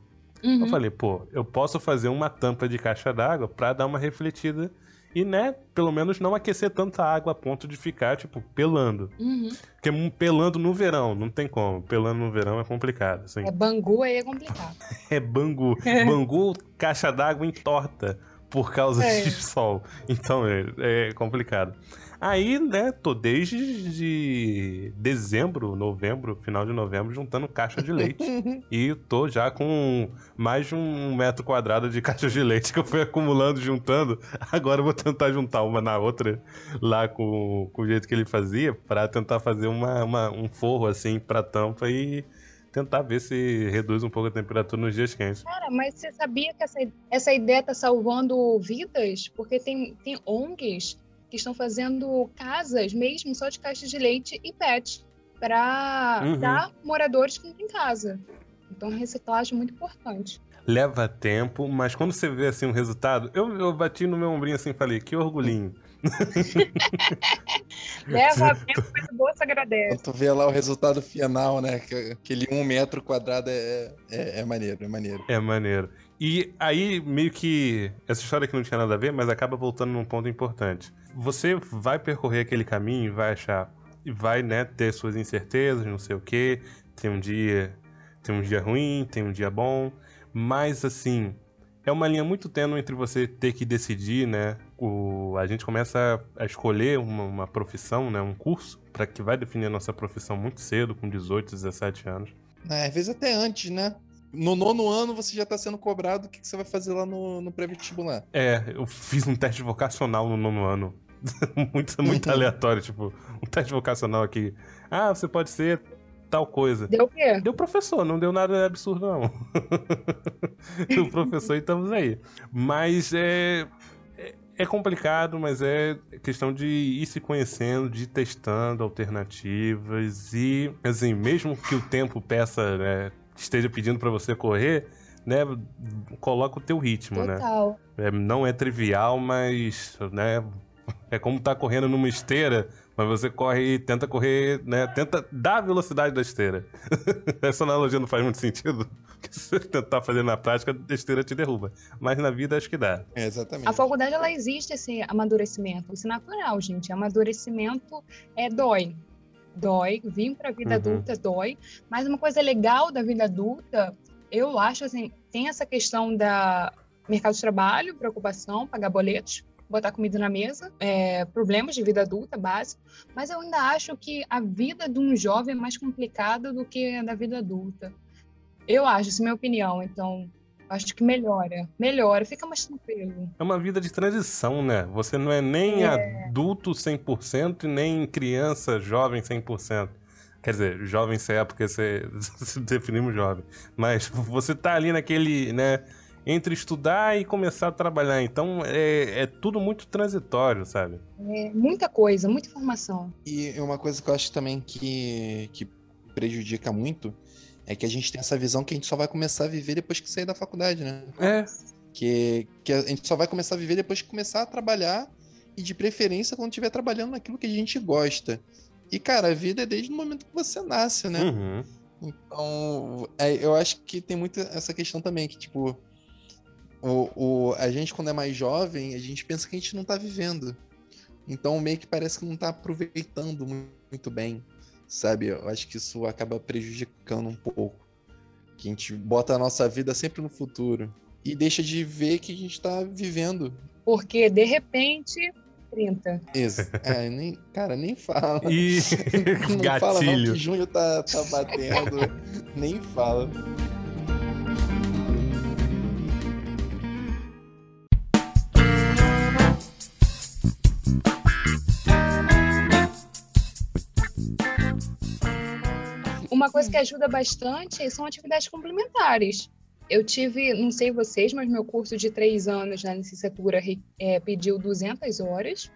Uhum. Eu falei, pô, eu posso fazer uma tampa de caixa d'água para dar uma refletida e, né, pelo menos não aquecer tanta água a ponto de ficar, tipo, pelando. Uhum. Porque pelando no verão, não tem como. Pelando no verão é complicado. Assim. É bangu aí é complicado. é bangu. bangu, caixa d'água entorta por causa é. de sol. Então é, é complicado. Aí, né, tô desde de dezembro, novembro, final de novembro, juntando caixa de leite. e tô já com mais de um metro quadrado de caixa de leite que eu fui acumulando, juntando. Agora eu vou tentar juntar uma na outra, lá com, com o jeito que ele fazia, para tentar fazer uma, uma, um forro assim pra tampa e tentar ver se reduz um pouco a temperatura nos dias quentes. Cara, mas você sabia que essa, essa ideia tá salvando vidas? Porque tem, tem ONGs que estão fazendo casas mesmo só de caixa de leite e pet para uhum. dar moradores que não têm casa. Então, reciclagem é muito importante. Leva tempo, mas quando você vê assim um resultado, eu, eu bati no meu ombrinho assim e falei, que orgulhinho. Leva tempo, mas o bolso agradece. Quando tu vê lá o resultado final, né? Aquele um metro quadrado é, é, é maneiro, é maneiro. É maneiro. E aí, meio que. Essa história que não tinha nada a ver, mas acaba voltando num ponto importante. Você vai percorrer aquele caminho, vai achar. E vai, né, ter suas incertezas, não sei o quê. Tem um dia. Tem um dia ruim, tem um dia bom. Mas assim. É uma linha muito tênue entre você ter que decidir, né? O, a gente começa a escolher uma, uma profissão, né? Um curso, para que vai definir a nossa profissão muito cedo, com 18, 17 anos. É, às vezes até antes, né? No nono ano você já está sendo cobrado o que, que, você vai fazer lá no, no pré-vestibular. É, eu fiz um teste vocacional no nono ano. muito muito aleatório, tipo, um teste vocacional aqui. Ah, você pode ser tal coisa. Deu o quê? Deu professor, não deu nada absurdo, não. o professor e estamos aí. Mas é, é, é complicado, mas é questão de ir se conhecendo, de ir testando alternativas e, assim, mesmo que o tempo peça, né, esteja pedindo para você correr, né, coloca o teu ritmo, né? Total. né? É, não é trivial, mas, né, é como tá correndo numa esteira, mas você corre e tenta correr, né, tenta dar a velocidade da esteira. Essa analogia não faz muito sentido, porque se você tentar fazer na prática, a esteira te derruba. Mas na vida acho que dá. É, exatamente. A faculdade, ela existe esse amadurecimento, isso é natural, gente. Amadurecimento é dói dói, vir para a vida uhum. adulta dói, mas uma coisa legal da vida adulta, eu acho assim, tem essa questão da mercado de trabalho, preocupação, pagar boletos, botar comida na mesa, é, problemas de vida adulta básico, mas eu ainda acho que a vida de um jovem é mais complicada do que a da vida adulta. Eu acho, essa é a minha opinião. Então, Acho que melhora. Melhora, fica mais tranquilo. É uma vida de transição, né? Você não é nem é. adulto 100% e nem criança jovem 100%. Quer dizer, jovem se é porque você se definimos jovem. Mas você tá ali naquele, né? Entre estudar e começar a trabalhar. Então é, é tudo muito transitório, sabe? É muita coisa, muita informação. E uma coisa que eu acho também que, que prejudica muito é que a gente tem essa visão que a gente só vai começar a viver depois que sair da faculdade, né? É. Que, que a gente só vai começar a viver depois que começar a trabalhar e de preferência quando estiver trabalhando naquilo que a gente gosta. E, cara, a vida é desde o momento que você nasce, né? Uhum. Então, é, eu acho que tem muito essa questão também, que, tipo, o, o, a gente, quando é mais jovem, a gente pensa que a gente não tá vivendo. Então, meio que parece que não tá aproveitando muito bem sabe? Eu acho que isso acaba prejudicando um pouco. Que a gente bota a nossa vida sempre no futuro e deixa de ver que a gente tá vivendo. Porque, de repente, 30. Isso. É, nem, cara, nem fala. E... não Gatilho. fala não que junho tá, tá batendo. nem fala. Uma coisa que ajuda bastante são atividades complementares. eu tive, não sei vocês, mas meu curso de três anos na licenciatura é, pediu 200 horas.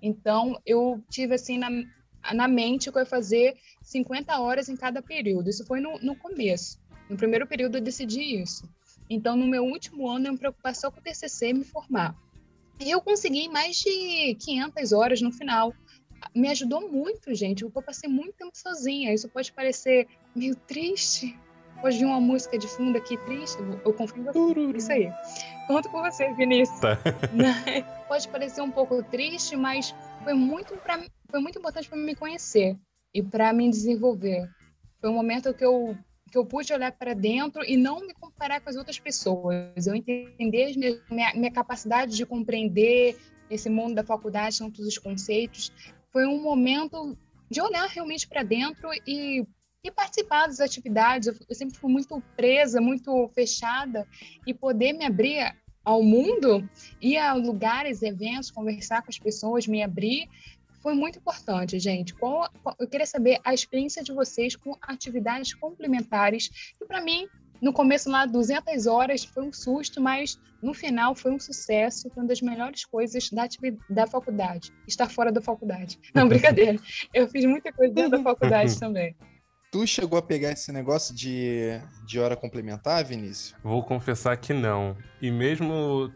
Então, eu tive assim na, na mente que eu ia fazer 50 horas em cada período. Isso foi no, no começo. No primeiro período eu decidi isso. Então, no meu último ano, eu me preocupar só com o TCC e me formar. E eu consegui mais de 500 horas no final. Me ajudou muito, gente. Eu passei muito tempo sozinha. Isso pode parecer meio triste. Vir uma música de fundo aqui triste. Eu confio em você. Isso aí. Conto com você, Vinícius. Tá. pode parecer um pouco triste, mas foi muito, pra, foi muito importante para me conhecer e para me desenvolver. Foi um momento que eu que eu pude olhar para dentro e não me comparar com as outras pessoas. Eu entender minha, minha capacidade de compreender esse mundo da faculdade, todos os conceitos. Foi um momento de olhar realmente para dentro e, e, participar das atividades. Eu, eu sempre fui muito presa, muito fechada e poder me abrir ao mundo, ir a lugares, eventos, conversar com as pessoas, me abrir, foi muito importante, gente. Qual, eu queria saber a experiência de vocês com atividades complementares, que para mim, no começo lá, 200 horas, foi um susto, mas no final foi um sucesso, foi uma das melhores coisas da, da faculdade, estar fora da faculdade. Não, brincadeira. Eu fiz muita coisa dentro da faculdade também. Tu chegou a pegar esse negócio de, de hora complementar, Vinícius? Vou confessar que não. E mesmo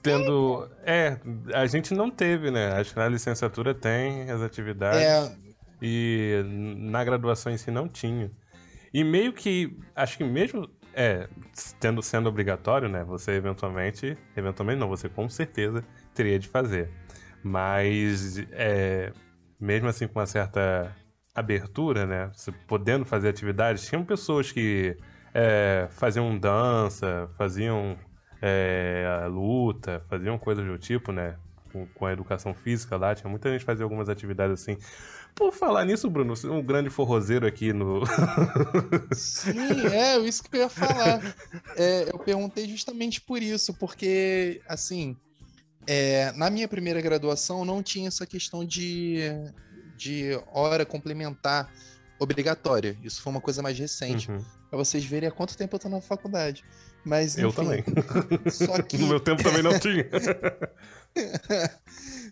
tendo. É, a gente não teve, né? Acho que na licenciatura tem as atividades. É. E na graduação em si não tinha. E meio que. Acho que mesmo. É, tendo sendo obrigatório, né? Você eventualmente. Eventualmente não, você com certeza teria de fazer. Mas. É, mesmo assim, com uma certa abertura, né? Você podendo fazer atividades, tinham pessoas que é, faziam dança, faziam é, luta, faziam coisas do tipo, né? Com, com, a educação física lá, tinha muita gente que fazia algumas atividades assim. Por falar nisso, Bruno, um grande forrozeiro aqui no. Sim, é, isso que eu ia falar. É, eu perguntei justamente por isso, porque, assim, é, na minha primeira graduação não tinha essa questão de, de hora complementar obrigatória. Isso foi uma coisa mais recente. Uhum. Pra vocês verem há quanto tempo eu tô na faculdade. Mas, eu também. Só que... no meu tempo também não tinha.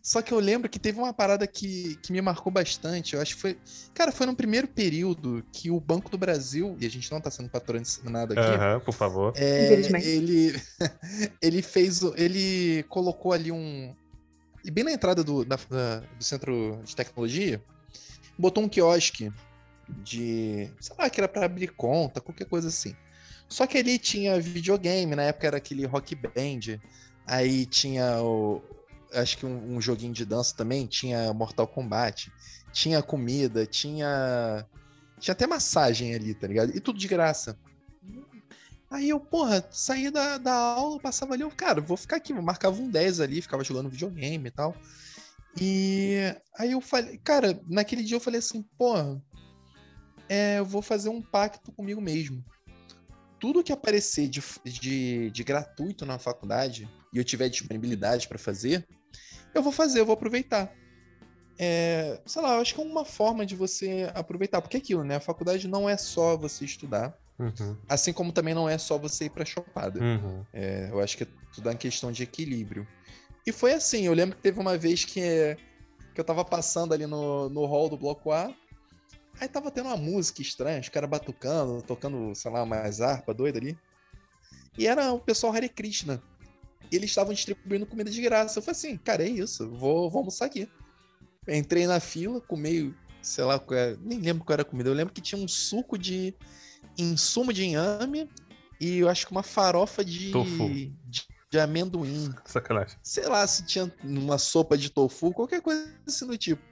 Só que eu lembro que teve uma parada que, que me marcou bastante. Eu acho que foi. Cara, foi no primeiro período que o Banco do Brasil, e a gente não tá sendo patrocinado aqui. Aham, por favor. É, ele, ele fez. Ele colocou ali um. E bem na entrada do, da, da, do centro de tecnologia, botou um quiosque de. Sei lá, que era pra abrir conta, qualquer coisa assim. Só que ali tinha videogame, na época era aquele rock band. Aí tinha o. Acho que um, um joguinho de dança também, tinha Mortal Kombat. Tinha comida, tinha. Tinha até massagem ali, tá ligado? E tudo de graça. Aí eu, porra, saía da, da aula, passava ali, eu, cara, vou ficar aqui, marcava um 10 ali, ficava jogando videogame e tal. E aí eu falei, cara, naquele dia eu falei assim, porra, é, eu vou fazer um pacto comigo mesmo tudo que aparecer de, de, de gratuito na faculdade e eu tiver disponibilidade para fazer, eu vou fazer, eu vou aproveitar. É, sei lá, eu acho que é uma forma de você aproveitar, porque é aquilo, né? A faculdade não é só você estudar, uhum. assim como também não é só você ir pra chopada. Uhum. É, eu acho que é tudo uma questão de equilíbrio. E foi assim, eu lembro que teve uma vez que, que eu tava passando ali no, no hall do bloco A, Aí tava tendo uma música estranha, os caras batucando, tocando, sei lá, mais harpa doida ali. E era o pessoal Hare Krishna. Eles estavam distribuindo comida de graça. Eu falei assim, cara, é isso, vou, vou almoçar aqui. Entrei na fila, comi, sei lá, era, nem lembro qual era a comida. Eu lembro que tinha um suco de insumo de inhame e eu acho que uma farofa de, de, de, amendoim. Sacanagem. Sei lá se tinha uma sopa de tofu, qualquer coisa assim do tipo.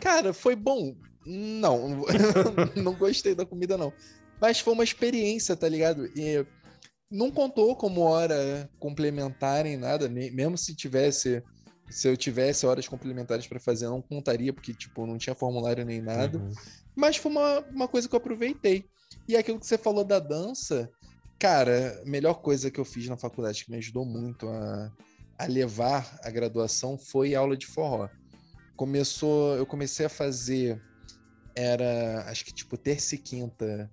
Cara, foi bom. Não, não gostei da comida, não. Mas foi uma experiência, tá ligado? E não contou como hora complementar em nada, mesmo se tivesse. Se eu tivesse horas complementares para fazer, não contaria, porque, tipo, não tinha formulário nem nada. Uhum. Mas foi uma, uma coisa que eu aproveitei. E aquilo que você falou da dança, cara, a melhor coisa que eu fiz na faculdade, que me ajudou muito a, a levar a graduação, foi aula de forró. Começou, eu comecei a fazer era, acho que tipo terça e quinta,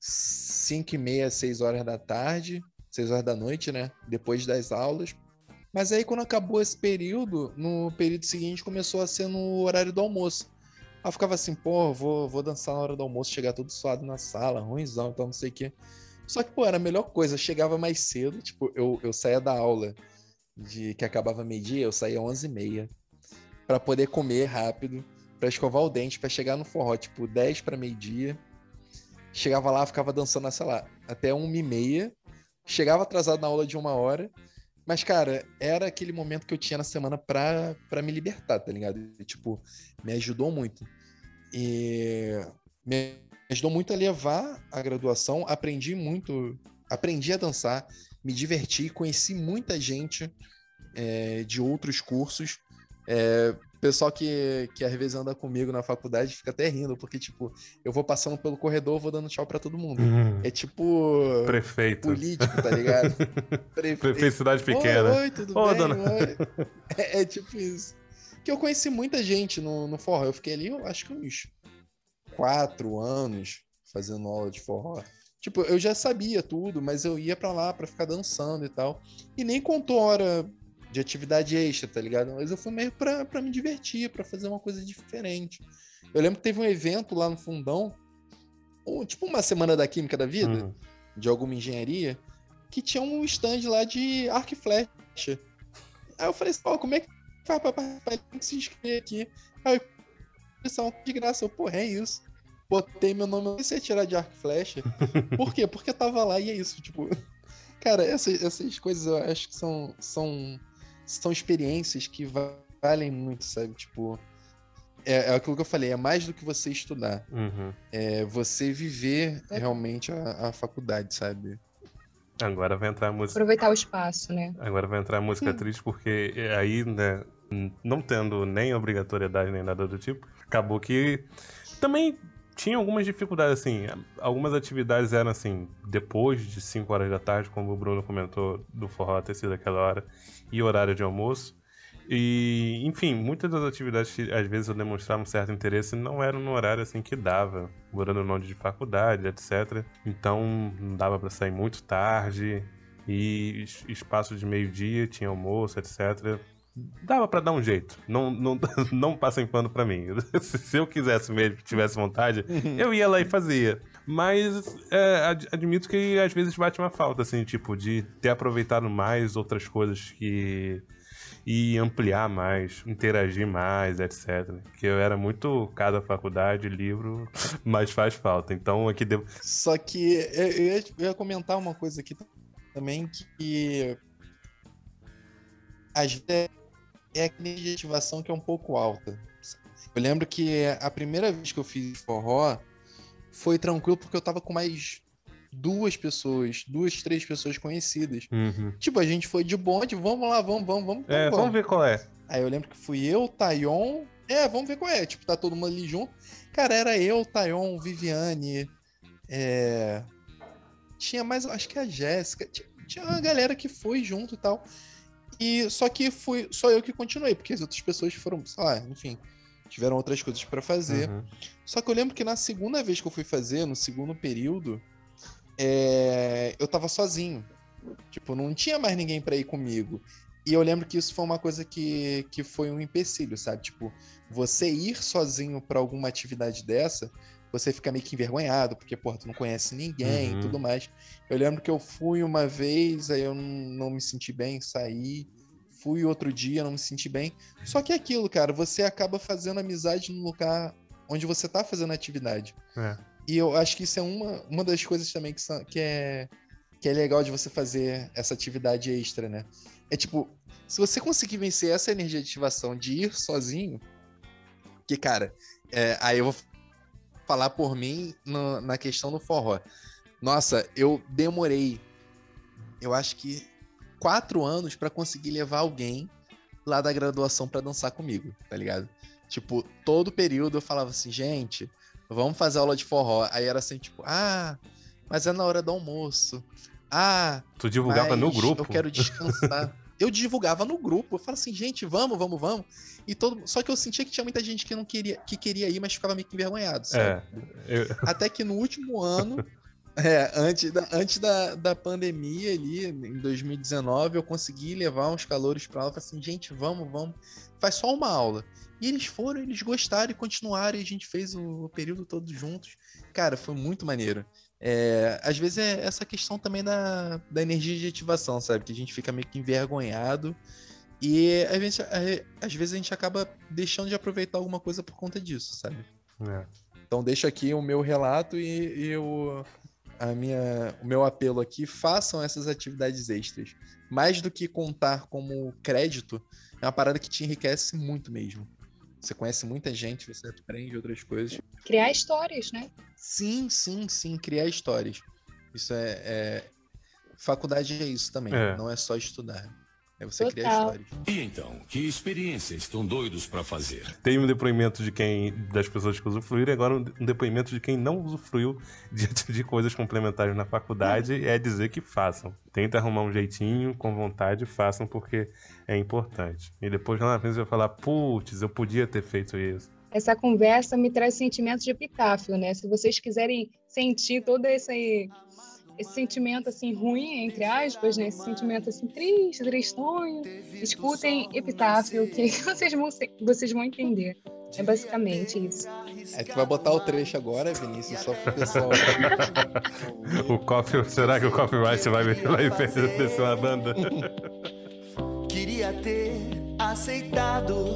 5 e meia, 6 horas da tarde, 6 horas da noite, né? Depois das aulas. Mas aí, quando acabou esse período, no período seguinte começou a ser no horário do almoço. Aí eu ficava assim, pô, vou, vou dançar na hora do almoço, chegar todo suado na sala, ruimzão, então não sei o quê. Só que, pô, era a melhor coisa, eu chegava mais cedo, tipo, eu, eu saía da aula de que acabava meio-dia, eu saía 11h30 para poder comer rápido, para escovar o dente, para chegar no forró, tipo, 10 para meio-dia. Chegava lá, ficava dançando, sei lá, até 1h30. Chegava atrasado na aula de uma hora. Mas, cara, era aquele momento que eu tinha na semana pra, pra me libertar, tá ligado? E, tipo, me ajudou muito. E me ajudou muito a levar a graduação, aprendi muito, aprendi a dançar, me diverti, conheci muita gente é, de outros cursos. É, pessoal que, que às vezes anda comigo na faculdade fica até rindo, porque, tipo, eu vou passando pelo corredor, vou dando tchau para todo mundo. Uhum. É tipo. Prefeito. Político, tá ligado? Prefeito. Prefeito cidade pequena. Oi, oi tudo Ô, bem? Dona... Oi. É, é, tipo isso. Que eu conheci muita gente no, no forró. Eu fiquei ali, eu acho que uns quatro anos fazendo aula de forró. Tipo, eu já sabia tudo, mas eu ia para lá para ficar dançando e tal. E nem contou hora de atividade extra, tá ligado? Mas eu fui meio pra, pra me divertir, para fazer uma coisa diferente. Eu lembro que teve um evento lá no Fundão, ou, tipo uma semana da Química da Vida, uhum. de alguma engenharia, que tinha um stand lá de arco e flecha. Aí eu falei assim, pô, como é que faz pra participar? Tem que se inscrever aqui. Aí eu, de graça, eu, porra, é isso. Botei meu nome, não sei tirar de arco e flecha. Por quê? Porque eu tava lá e é isso, tipo... Cara, essas, essas coisas eu acho que são, são são experiências que valem muito, sabe? Tipo, é, é aquilo que eu falei, é mais do que você estudar. Uhum. É você viver é. realmente a, a, faculdade, sabe? Agora vai entrar a música. Aproveitar o espaço, né? Agora vai entrar a música triste, porque aí, né, não tendo nem obrigatoriedade nem nada do tipo, acabou que também tinha algumas dificuldades, assim. Algumas atividades eram assim, depois de 5 horas da tarde, como o Bruno comentou, do forró ter sido aquela hora e horário de almoço. E, enfim, muitas das atividades que às vezes eu demonstrava um certo interesse não eram no horário assim que dava, morando longe de faculdade, etc. Então não dava para sair muito tarde e espaço de meio-dia tinha almoço, etc. Dava para dar um jeito. Não, não, não passem pano para mim. Se eu quisesse mesmo, tivesse vontade, eu ia lá e fazia. Mas é, admito que às vezes bate uma falta, assim, tipo, de ter aproveitado mais outras coisas que. e ampliar mais, interagir mais, etc. Que eu era muito cada faculdade, livro, mas faz falta. Então aqui devo. Só que eu ia, eu ia comentar uma coisa aqui também que. Às vezes é aquele de ativação que é um pouco alta. Eu lembro que a primeira vez que eu fiz forró foi tranquilo porque eu tava com mais duas pessoas, duas, três pessoas conhecidas. Uhum. Tipo, a gente foi de bonde, vamos lá, vamos, vamos, vamos. É, vamos, ver qual é. Aí eu lembro que fui eu, Tayon. É, vamos ver qual é. Tipo, tá todo mundo ali junto. Cara, era eu, Tayon, Viviane. É... Tinha mais, acho que a Jéssica. Tinha, tinha uma galera que foi junto e tal. E só que fui só eu que continuei, porque as outras pessoas foram, sei lá, enfim tiveram outras coisas para fazer. Uhum. Só que eu lembro que na segunda vez que eu fui fazer, no segundo período, é... eu tava sozinho. Tipo, não tinha mais ninguém para ir comigo. E eu lembro que isso foi uma coisa que, que foi um empecilho, sabe? Tipo, você ir sozinho para alguma atividade dessa, você fica meio que envergonhado, porque, porra, tu não conhece ninguém uhum. e tudo mais. Eu lembro que eu fui uma vez, aí eu não, não me senti bem, saí fui outro dia, não me senti bem. Só que é aquilo, cara, você acaba fazendo amizade no lugar onde você tá fazendo atividade. É. E eu acho que isso é uma, uma das coisas também que, são, que, é, que é legal de você fazer essa atividade extra, né? É tipo, se você conseguir vencer essa energia de ativação de ir sozinho, que, cara, é, aí eu vou falar por mim no, na questão do forró. Nossa, eu demorei, eu acho que quatro anos para conseguir levar alguém lá da graduação para dançar comigo, tá ligado? Tipo, todo período eu falava assim, gente, vamos fazer aula de forró. Aí era assim, tipo, ah, mas é na hora do almoço. Ah, tu divulgava no grupo? Eu quero descansar. eu divulgava no grupo. Eu falava assim, gente, vamos, vamos, vamos. E todo, só que eu sentia que tinha muita gente que não queria, que queria ir, mas ficava meio que envergonhado, sabe? É, eu... Até que no último ano É, antes, da, antes da, da pandemia ali, em 2019, eu consegui levar uns calores pra aula. Falei assim, gente, vamos, vamos. Faz só uma aula. E eles foram, eles gostaram e continuaram, e a gente fez o, o período todo juntos. Cara, foi muito maneiro. É, às vezes é essa questão também da, da energia de ativação, sabe? Que a gente fica meio que envergonhado. E às vezes, às vezes a gente acaba deixando de aproveitar alguma coisa por conta disso, sabe? É. Então deixo aqui o meu relato e, e o, a minha, o meu apelo aqui, façam essas atividades extras. Mais do que contar como crédito, é uma parada que te enriquece muito mesmo. Você conhece muita gente, você aprende outras coisas. Criar histórias, né? Sim, sim, sim, criar histórias. Isso é. é... Faculdade é isso também, é. não é só estudar. É você Total. criar histórias. E então, que experiências estão doidos para fazer? Tem um depoimento de quem das pessoas que usufruíram, agora um depoimento de quem não usufruiu diante de coisas complementares na faculdade é, é dizer que façam. Tenta arrumar um jeitinho, com vontade, façam, porque é importante. E depois lá na frente você vai falar, putz, eu podia ter feito isso. Essa conversa me traz sentimentos de epitáfio, né? Se vocês quiserem sentir todo esse esse sentimento assim ruim, entre aspas, né? Esse sentimento assim triste, tristonho. Escutem Epitáfio, que vocês vão, vocês vão entender. É basicamente isso. É que vai botar o trecho agora, Vinícius, só pro pessoal. o copy, será que o copyright vai, vai descer uma banda? Queria ter aceitado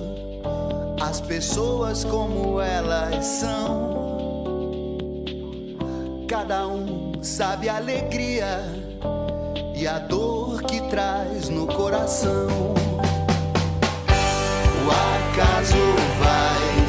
as pessoas como elas são. Cada um sabe a alegria e a dor que traz no coração. O acaso vai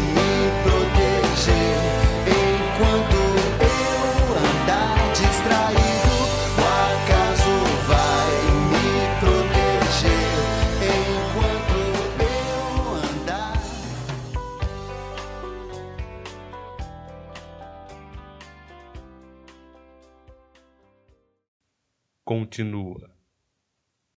continua